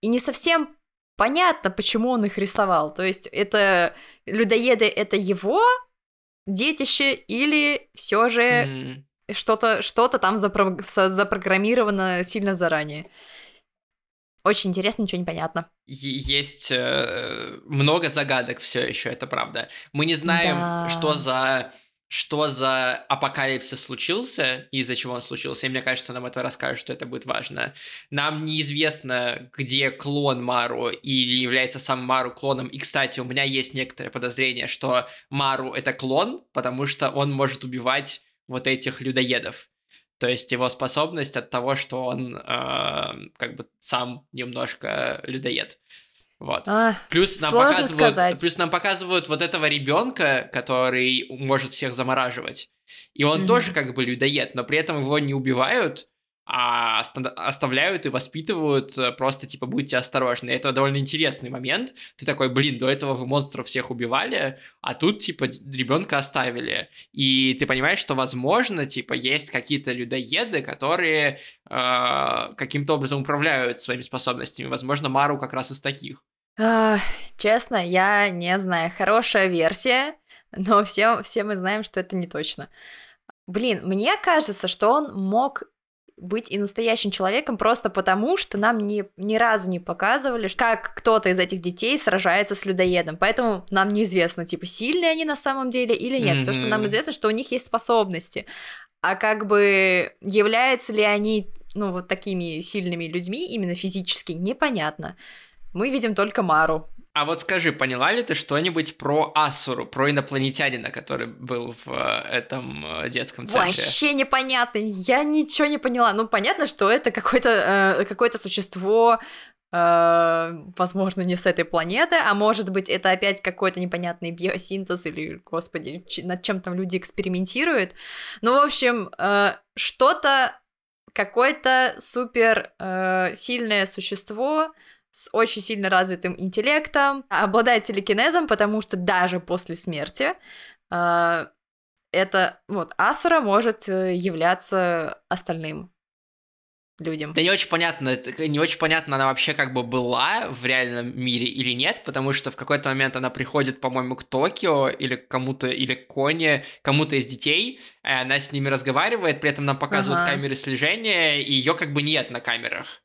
И не совсем понятно, почему он их рисовал. То есть это людоеды это его детище или все же
М.
что-то что-то там запро- запрограммировано сильно заранее. Очень интересно, ничего не понятно.
Есть э, много загадок все еще, это правда. Мы не знаем,
Да.
что за что за апокалипсис случился и из-за чего он случился. И мне кажется, нам это расскажут, что это будет важно. Нам неизвестно, где клон Мару или является сам Мару клоном. И, кстати, у меня есть некоторое подозрение, что Мару это клон, потому что он может убивать вот этих людоедов. То есть его способность от того, что он э, как бы сам немножко людоед. Вот.
А,
Плюс нам показывают,
сказать.
плюс нам показывают вот этого ребенка, который может всех замораживать. И он
Мгм.
тоже как бы людоед, но при этом его не убивают, а оста- оставляют и воспитывают э, просто типа будьте осторожны. Это довольно интересный момент. Ты такой, блин, до этого вы монстров всех убивали, а тут типа ребенка оставили. И ты понимаешь, что возможно, типа, есть какие-то людоеды, которые э, каким-то образом управляют своими способностями. Возможно, Мару как раз из таких.
честно, я не знаю. Хорошая версия, но все, все мы знаем, что это не точно. Блин, мне кажется, что он мог быть и настоящим человеком просто потому, что нам ни, ни разу не показывали, как кто-то из этих детей сражается с людоедом. Поэтому нам неизвестно, типа, сильные они на самом деле или нет. Все, что нам известно, что у них есть способности. А как бы являются ли они, ну, вот такими сильными людьми, именно физически, непонятно. Мы видим только Мару.
А вот скажи, поняла ли ты что-нибудь про Асуру, про инопланетянина, который был в э, этом э, детском центре?
Вообще непонятно. Я ничего не поняла. Ну, понятно, что это какое-то э, какое-то существо, э, возможно, не с этой планеты, а может быть, это опять какой-то непонятный биосинтез или, господи, над чем там люди экспериментируют. Ну, в общем, э, что-то, какое-то супер э, сильное существо с очень сильно развитым интеллектом, обладает телекинезом, потому что даже после смерти э, это вот Асура может э, являться остальным людям.
Да не очень понятно, не очень понятно, она вообще как бы была в реальном мире или нет, потому что в какой-то момент она приходит, по-моему, к Токио или к кому-то, или к Коне, кому-то из детей, и она с ними разговаривает, при этом нам показывают
Ага.
камеры слежения, и ее как бы нет на камерах.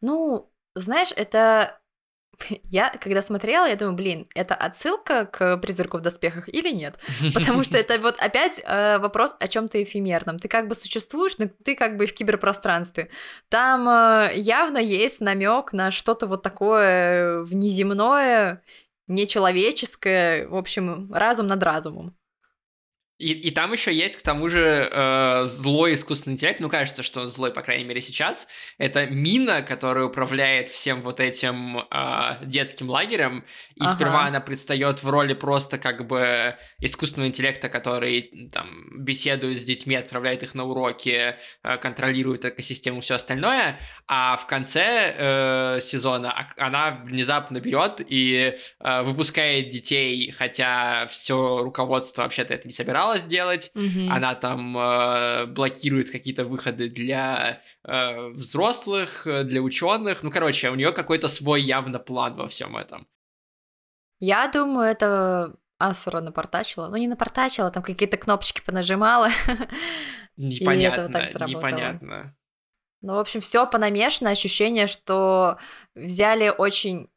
Ну, знаешь, это я когда смотрела, я думаю, блин, это отсылка к призраку в доспехах или нет? Потому что это вот опять э, вопрос о чем-то эфемерном. Ты как бы существуешь, но ты как бы в киберпространстве. Там э, явно есть намек на что-то вот такое внеземное, нечеловеческое, в общем, разум над разумом.
И, и там еще есть, к тому же, э, злой искусственный интеллект, ну, кажется, что он злой, по крайней мере, сейчас. Это Мина, которая управляет всем вот этим э, детским лагерем, и
Ага.
сперва она предстает в роли просто как бы искусственного интеллекта, который там беседует с детьми, отправляет их на уроки, э, контролирует экосистему, все остальное, а в конце э, сезона она внезапно берет и э, выпускает детей, хотя все руководство вообще-то это не собиралось делать.
Мгм.
Она там э, блокирует какие-то выходы для э, взрослых, э, для ученых. Ну, короче, у нее какой-то свой явно план во всем этом.
Я думаю, это Асура напортачила. Ну, не напортачила, там какие-то кнопочки понажимала.
Непонятно,
так сработало.
непонятно.
Ну, в общем, все понамешано. Ощущение, что взяли очень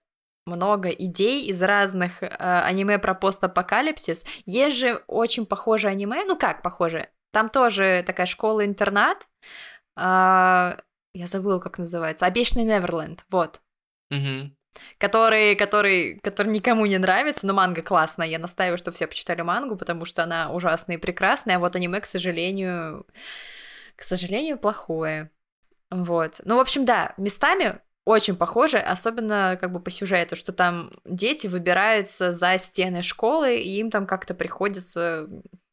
много идей из разных э, аниме про постапокалипсис. Есть же очень похожее аниме, ну как похоже, там тоже такая школа-интернат, А, я забыла, как называется, «Обещанный Неверленд», вот,
Мгм.
который, который, который никому не нравится, но манга классная, я настаиваю, что все почитали мангу, потому что она ужасная и прекрасная, а вот аниме, к сожалению, к сожалению, плохое. Вот. Ну, в общем, да, местами очень похоже, особенно как бы по сюжету, что там дети выбираются за стены школы, и им там как-то приходится,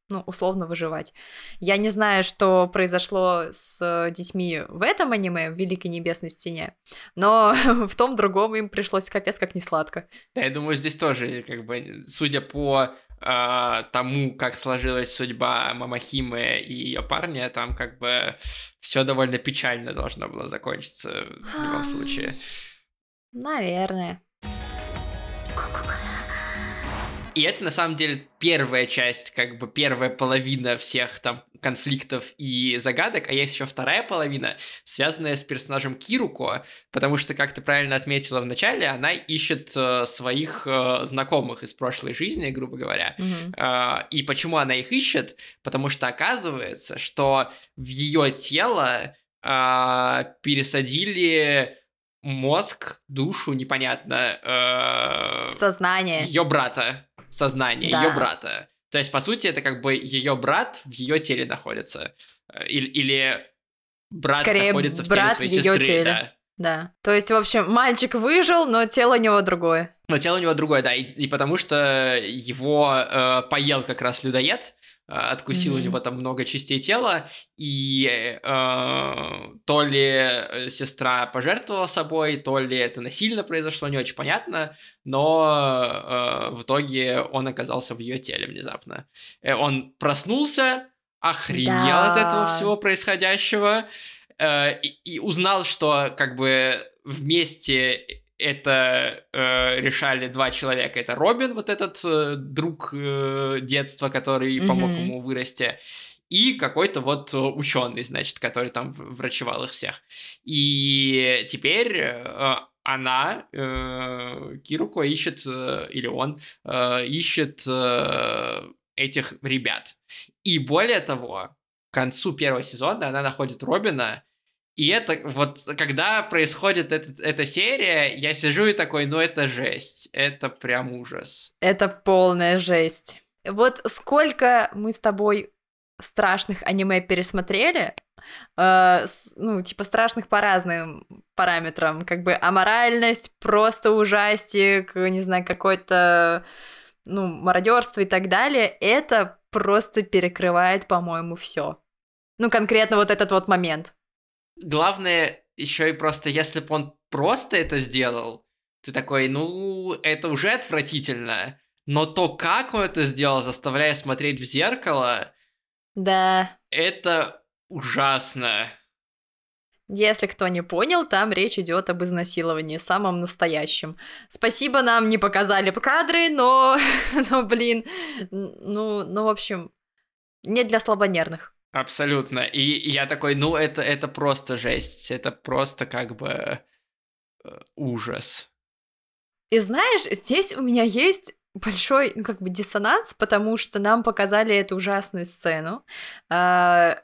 ну, условно выживать. Я не знаю, что произошло с детьми в этом аниме, в Великой Небесной Стене, но в том другом им пришлось капец как несладко.
Да, я думаю, здесь тоже, как бы, судя по а, тому, как сложилась судьба Мамахимы и ее парня, там как бы все довольно печально должно было закончиться в любом случае.
Наверное.
Ку-ку-ку.
И это на самом деле первая часть, как бы первая половина всех там конфликтов и загадок, а есть еще вторая половина, связанная с персонажем Кируко, потому что, как ты правильно отметила в начале, она ищет э, своих э, знакомых из прошлой жизни, грубо говоря.
Мгм.
А, И почему она их ищет? Потому что оказывается, что в ее тело а, пересадили мозг, душу, непонятно, э,
Сознание.
ее брата, сознание
Да.
ее брата. То есть, по сути, это как бы ее брат в ее теле находится. Э, Или, или брат
Скорее,
находится в
брат
теле своей
в
сестры,
теле.
да.
Да. То есть, в общем, мальчик выжил, но тело у него другое.
Но тело у него другое, да, и, и потому что его э, поел как раз людоед, откусил
Мгм.
у него там много частей тела, и э, то ли э, сестра пожертвовала собой, то ли это насильно произошло, не очень понятно, но э, в итоге он оказался в ее теле внезапно. Э, он проснулся, охренел от этого
Да.
всего происходящего, э, и, и узнал, что как бы вместе это э, решали два человека. Это Робин, вот этот э, друг э, детства, который помог
Мгм.
ему вырасти, и какой-то вот ученый, значит, который там врачевал их всех. И теперь э, она, э, Кируко, ищет, э, или он, э, ищет э, этих ребят. И более того, к концу первого сезона она находит Робина, и это вот, когда происходит этот- эта серия, я сижу и такой, ну это жесть, это прям ужас.
Это полная жесть. Вот сколько мы с тобой страшных аниме пересмотрели, э, с- ну, типа страшных по разным параметрам, как бы аморальность, просто ужастик, не знаю, какой-то, ну, мародерство и так далее, это просто перекрывает, по-моему, все. Ну, конкретно вот этот вот момент.
Главное, еще и просто, если бы он просто это сделал, ты такой, ну, это уже отвратительно, но то, как он это сделал, заставляя смотреть в зеркало,
Да,
это ужасно.
Если кто не понял, там речь идет об изнасиловании, самом настоящем. Спасибо, нам не показали кадры, но, но блин, ну, ну, в общем, не для слабонервных.
Абсолютно. И, я такой, ну, это, это просто жесть. Это просто как бы э, ужас.
И знаешь, здесь у меня есть большой, ну, как бы диссонанс, потому что нам показали эту ужасную сцену. А,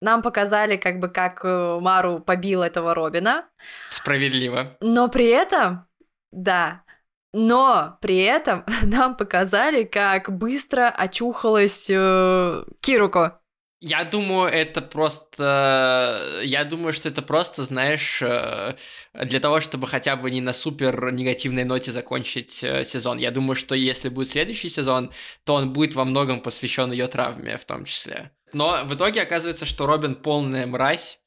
Нам показали, как бы, как э, Мару побил этого Робина.
Справедливо.
Но при этом, да, но при этом нам показали, как быстро очухалась э, Кируко.
Я думаю, это просто... Я думаю, что это просто, знаешь, э, для того, чтобы хотя бы не на супер негативной ноте закончить э, сезон. Я думаю, что если будет следующий сезон, то он будет во многом посвящен ее травме в том числе. Но в итоге оказывается, что Робин полная мразь.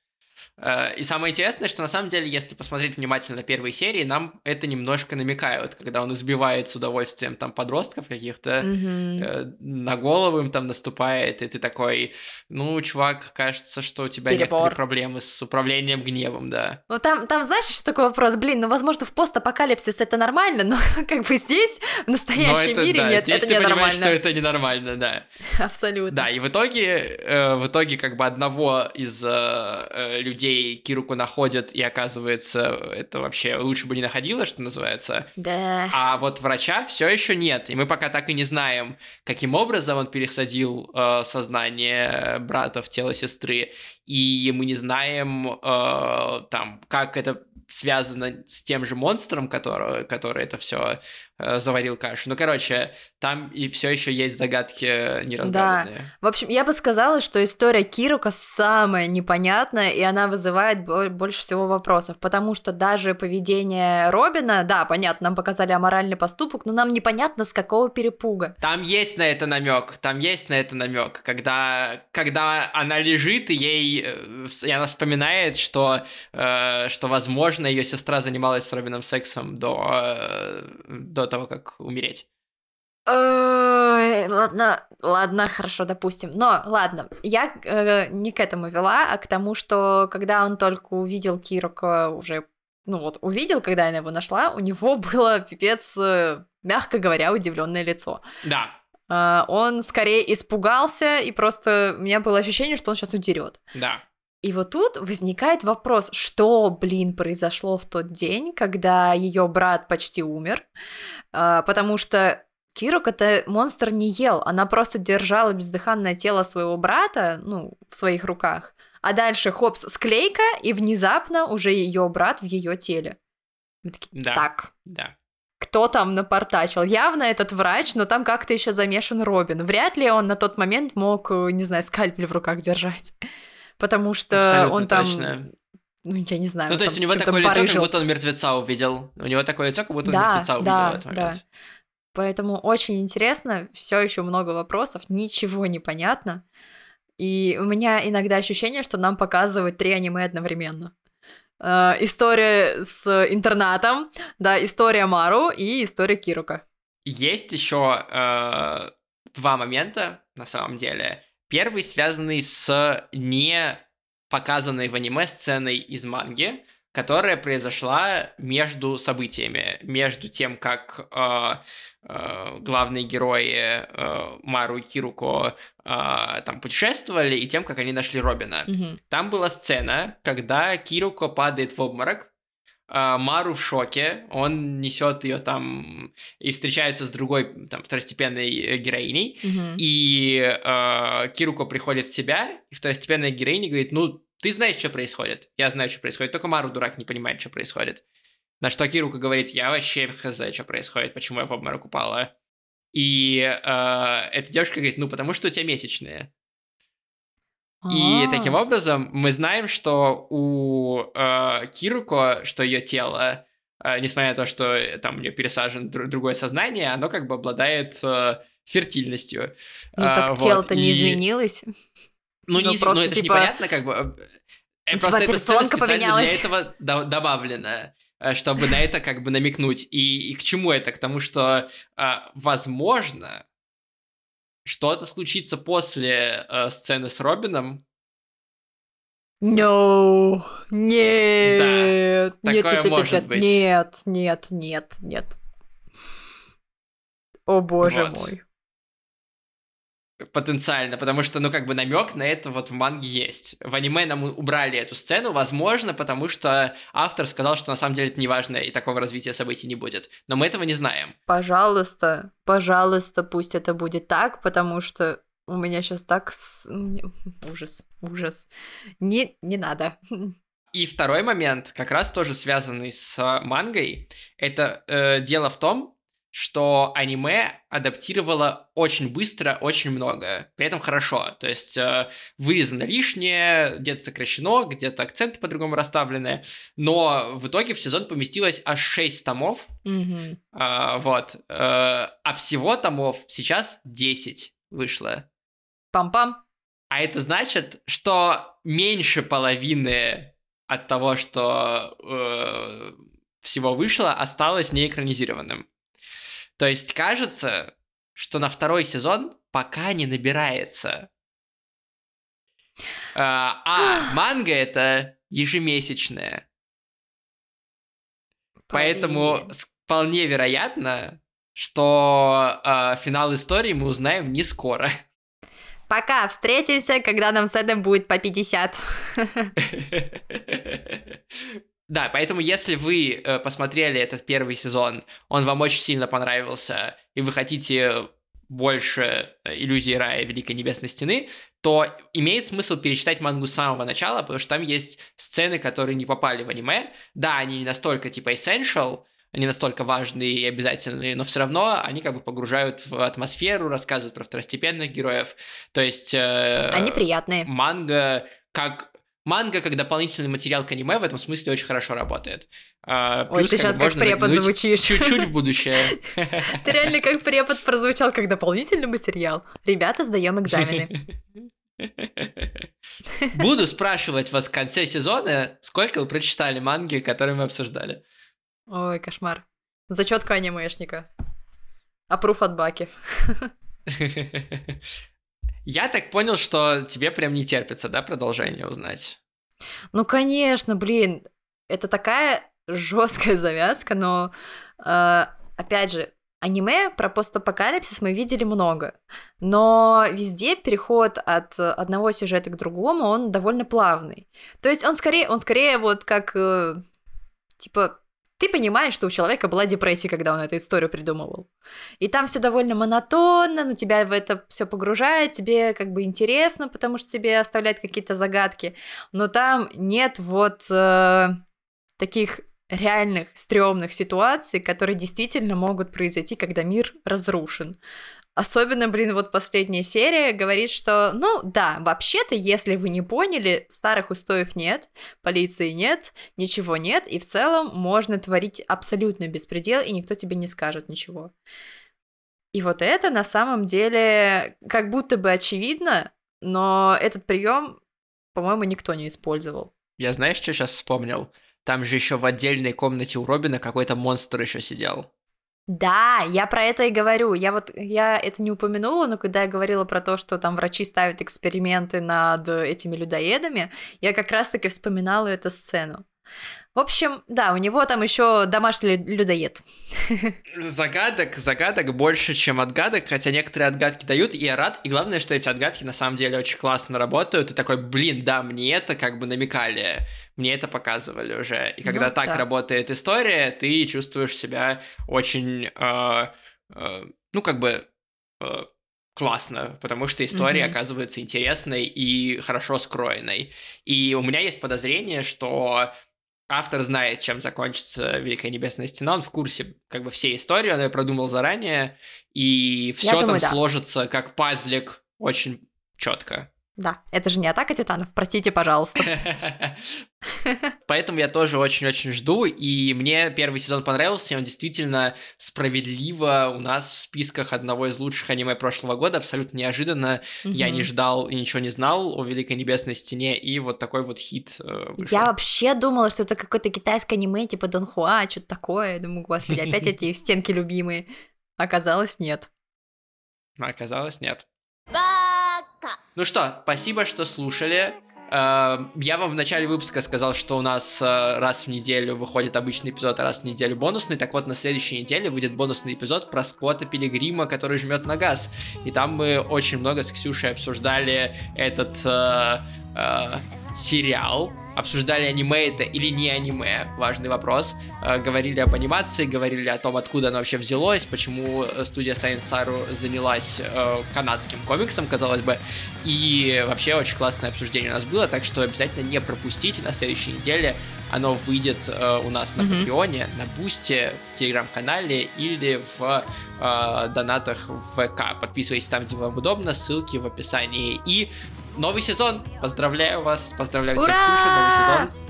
Э, И самое интересное, что на самом деле, если посмотреть внимательно первые серии, нам это немножко намекают, когда он избивает с удовольствием там подростков каких-то, э, на голову им там наступает, и ты такой, ну, чувак, кажется, что у тебя
Перебор.
некоторые проблемы с управлением гневом, да.
Ну там, там, знаешь, еще такой вопрос, блин, ну, возможно, в постапокалипсис это нормально, но как бы здесь, в настоящем
это,
мире,
да,
нет,
здесь
это
ты понимаешь,
ненормально.
что это ненормально, да.
Абсолютно.
Да, и в итоге, э, в итоге как бы одного из э, людей Кируку находят, и оказывается, это вообще лучше бы не находило, что называется.
Да.
А вот врача все еще нет, и мы пока так и не знаем, каким образом он пересадил э, сознание брата в тело сестры, и мы не знаем э, там, как это связано с тем же монстром, который, который это все заварил кашу. Ну, короче, там и все еще есть загадки неразгаданные.
В общем, я бы сказала, что история Кирука самая непонятная, и она вызывает бо- больше всего вопросов, потому что даже поведение Робина, да, понятно, нам показали аморальный поступок, но нам непонятно, с какого перепуга.
Там есть на это намек, там есть на это намек, когда, когда она лежит и ей, э, и она вспоминает, что, э, что возможно ее сестра занималась с Робином сексом до, э, до того, как умереть.
Ой, Ладно, ладно, хорошо, допустим. Но ладно, я э, не к этому вела, а к тому, что когда он только увидел Кирука уже, ну вот, увидел, когда она его нашла, у него было пипец, э, мягко говоря, удивленное лицо.
Да,
А, он скорее испугался, и просто у меня было ощущение, что он сейчас удерет.
да.
И вот тут возникает вопрос, что, блин, произошло в тот день, когда ее брат почти умер, А, потому что Кирук это монстр не ел, она просто держала бездыханное тело своего брата, ну, в своих руках, а дальше хопс, склейка, и внезапно уже ее брат в ее теле. Мы такие,
Да.
так,
Да.
кто там напортачил? Явно этот врач, но там как-то еще замешан Робин. Вряд ли он на тот момент мог, э, не знаю, скальпель в руках держать. Потому что
Абсолютно
он там
точно.
ну, я не знаю.
Ну, то есть у него такое лицо, как
барыжил.
будто он мертвеца увидел. У него такое лицо, как будто он
Да,
мертвеца увидел
да,
в этот
да. Поэтому очень интересно, все еще много вопросов, ничего не понятно. И у меня иногда ощущение, что нам показывают три аниме одновременно. Э, история с интернатом, да, история Мару и история Кирука.
Есть еще э, два момента, на самом деле. Первый связанный с не показанной в аниме сценой из манги, которая произошла между событиями, между тем, как э, э, главные герои э, Мару и Кируко э, там путешествовали, и тем, как они нашли Робина.
Мгм.
Там была сцена, когда Кируко падает в обморок, Мару в шоке, он несет ее там и встречается с другой там второстепенной э, героиней,
Мгм.
и э, Кируко приходит в себя, и второстепенная героиня говорит, ну, ты знаешь, что происходит. Я знаю, что происходит. Только Мару, дурак, не понимает, что происходит. На что Кируко говорит, я вообще хз, что происходит, почему я в обморок упала. И э, эта девушка говорит, ну, потому что у тебя месячные. И
А,
таким образом мы знаем, что у э, Кируко, что ее тело, э, несмотря на то, что э, там у нее пересажен дру- другое сознание, оно как бы обладает э, фертильностью.
Ну
А,
так
вот,
тело-то не
и-
изменилось.
Ну,
Ну,
не, из-
просто,
ну, это же
типа,
непонятно, как бы. э,
ну,
Просто
типа,
эта сцена специально для этого до- добавлена, э, чтобы на это как бы намекнуть. И, и к чему это? К тому, что, возможно, что-то случится после э, сцены с Робином,
No, нет, нет,
такое
нет, нет,
может
нет,
быть.
нет, нет, нет, нет. О боже
Вот.
мой.
Потенциально, потому что, ну, как бы намек на это вот в манге есть. В аниме нам убрали эту сцену, возможно, потому что автор сказал, что на самом деле это не важно и такого развития событий не будет. Но мы этого не знаем.
Пожалуйста, пожалуйста, пусть это будет так, потому что у меня сейчас так... Ужас, ужас. Не, не надо.
И второй момент, как раз тоже связанный с мангой, это э, дело в том, что аниме адаптировало очень быстро очень много, при этом хорошо. То есть э, вырезано лишнее, где-то сокращено, где-то акценты по-другому расставлены, но в итоге в сезон поместилось аж 6 томов,
Мгм.
а, вот, э, а всего томов сейчас 10 вышло.
Пам-пам.
А это значит, что меньше половины от того, что э, всего вышло, осталось неэкранизированным. То есть кажется, что на второй сезон пока не набирается. А, а манга это ежемесячная. Поэтому вполне вероятно, что э, финал истории мы узнаем не скоро.
Пока, встретимся, когда нам с Эдом будет по 50.
Да, поэтому если вы э, посмотрели этот первый сезон, он вам очень сильно понравился, и вы хотите больше э, иллюзии рая Великой Небесной Стены, то имеет смысл перечитать мангу с самого начала, потому что там есть сцены, которые не попали в аниме. Да, они не настолько типа essential, они настолько важные и обязательные, но все равно они как бы погружают в атмосферу, рассказывают про второстепенных героев. То есть... э,
Они приятные.
манга как манга как дополнительный материал к аниме в этом смысле очень хорошо работает. А,
Ой,
плюс
ты
как
сейчас как препод звучишь.
Чуть-чуть в будущее.
Ты реально как препод прозвучал, как дополнительный материал. Ребята, сдаем экзамены.
Буду спрашивать вас в конце сезона, сколько вы прочитали манги, которые мы обсуждали.
Ой, кошмар. Зачетка анимешника. Апруф от Баки.
Я так понял, что тебе прям не терпится, да, продолжение узнать?
Ну, конечно, блин, это такая жесткая завязка, но э, опять же, аниме про постапокалипсис мы видели много, но везде переход от одного сюжета к другому, он довольно плавный. То есть он скорее, он скорее вот как, э, типа, ты понимаешь, что у человека была депрессия, когда он эту историю придумывал. И там все довольно монотонно, но тебя в это все погружает, тебе как бы интересно, потому что тебе оставляют какие-то загадки но там нет вот э, таких реальных стрёмных ситуаций, которые действительно могут произойти, когда мир разрушен. Особенно, блин, вот последняя серия говорит, что, ну да, вообще-то, если вы не поняли, старых устоев нет, полиции нет, ничего нет, и в целом можно творить абсолютно беспредел, и никто тебе не скажет ничего. И вот это на самом деле как будто бы очевидно, но этот прием, по-моему, никто не использовал.
Я знаешь, что сейчас вспомнил? Там же еще в отдельной комнате у Робина какой-то монстр еще сидел.
Да, я про это и говорю. Я вот, я это не упомянула, но когда я говорила про то, что там врачи ставят эксперименты над этими людоедами, я как раз-таки вспоминала эту сцену. В общем, да, у него там еще домашний людоед.
Загадок, загадок больше, чем отгадок, хотя некоторые отгадки дают, и я рад. И главное, что эти отгадки на самом деле очень классно работают. И такой, блин, да, мне это как бы намекали, мне это показывали уже. И когда ну, так да. работает история, ты чувствуешь себя очень, э, э, ну как бы э, классно, потому что история mm-hmm. оказывается интересной и хорошо скроенной. И у меня есть подозрение, что автор знает, чем закончится Великая Небесная Стена, он в курсе как бы всей истории, он ее продумал заранее, и все там да. сложится как пазлик очень четко.
Да, это же не атака титанов, простите, пожалуйста.
Поэтому я тоже очень-очень жду, и мне первый сезон понравился, и он действительно справедливо у нас в списках одного из лучших аниме прошлого года, абсолютно неожиданно. Угу. Я не ждал и ничего не знал о Великой Небесной Стене, и вот такой вот хит э,
вышел. Я вообще думала, что это какое-то китайское аниме, типа Дон Хуа, что-то такое. Думаю, господи, опять эти стенки любимые. Оказалось, нет.
Оказалось, нет. Ну что, спасибо, что слушали. Эм, я вам в начале выпуска сказал, что у нас э, раз в неделю выходит обычный эпизод, а раз в неделю бонусный. Так вот, на следующей неделе выйдет бонусный эпизод про Скотта Пилигрима, который жмет на газ. И там мы очень много с Ксюшей обсуждали этот э, э, сериал, обсуждали аниме это или не аниме, важный вопрос. Э, говорили об анимации, говорили о том, откуда оно вообще взялось, почему э, студия Science Saru занялась э, канадским комиксом, казалось бы. И вообще очень классное обсуждение у нас было, так что обязательно не пропустите на следующей неделе. Оно выйдет у нас на Патреоне, mm-hmm. на Бусте, в Телеграм-канале или в э, донатах в ВК. Подписывайтесь там, где вам удобно, ссылки в описании. И новый сезон. Поздравляю вас, поздравляю
Ура!
тебя, Ксюша, новый сезон.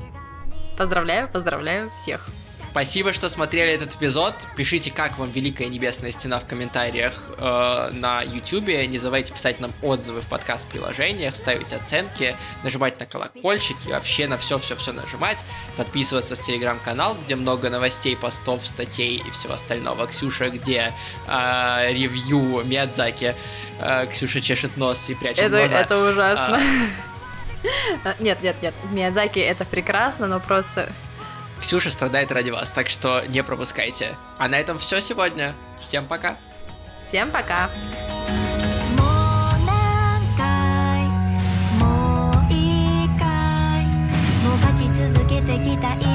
Поздравляю, поздравляю всех.
Спасибо, что смотрели этот эпизод. Пишите, как вам Великая Небесная Стена в комментариях э, на YouTube. Не забывайте писать нам отзывы в подкаст-приложениях, ставить оценки, нажимать на колокольчик и вообще на все-все-все нажимать. Подписываться в телеграм-канал, где много новостей, постов, статей и всего остального. Ксюша, где э, ревью Миядзаки. Э, Ксюша чешет нос и прячет
это,
глаза.
Это ужасно. А... Нет, нет, нет. Миядзаки это прекрасно, но просто
Ксюша страдает ради вас, так что не пропускайте. А на этом все сегодня. Всем пока.
Всем пока. きたい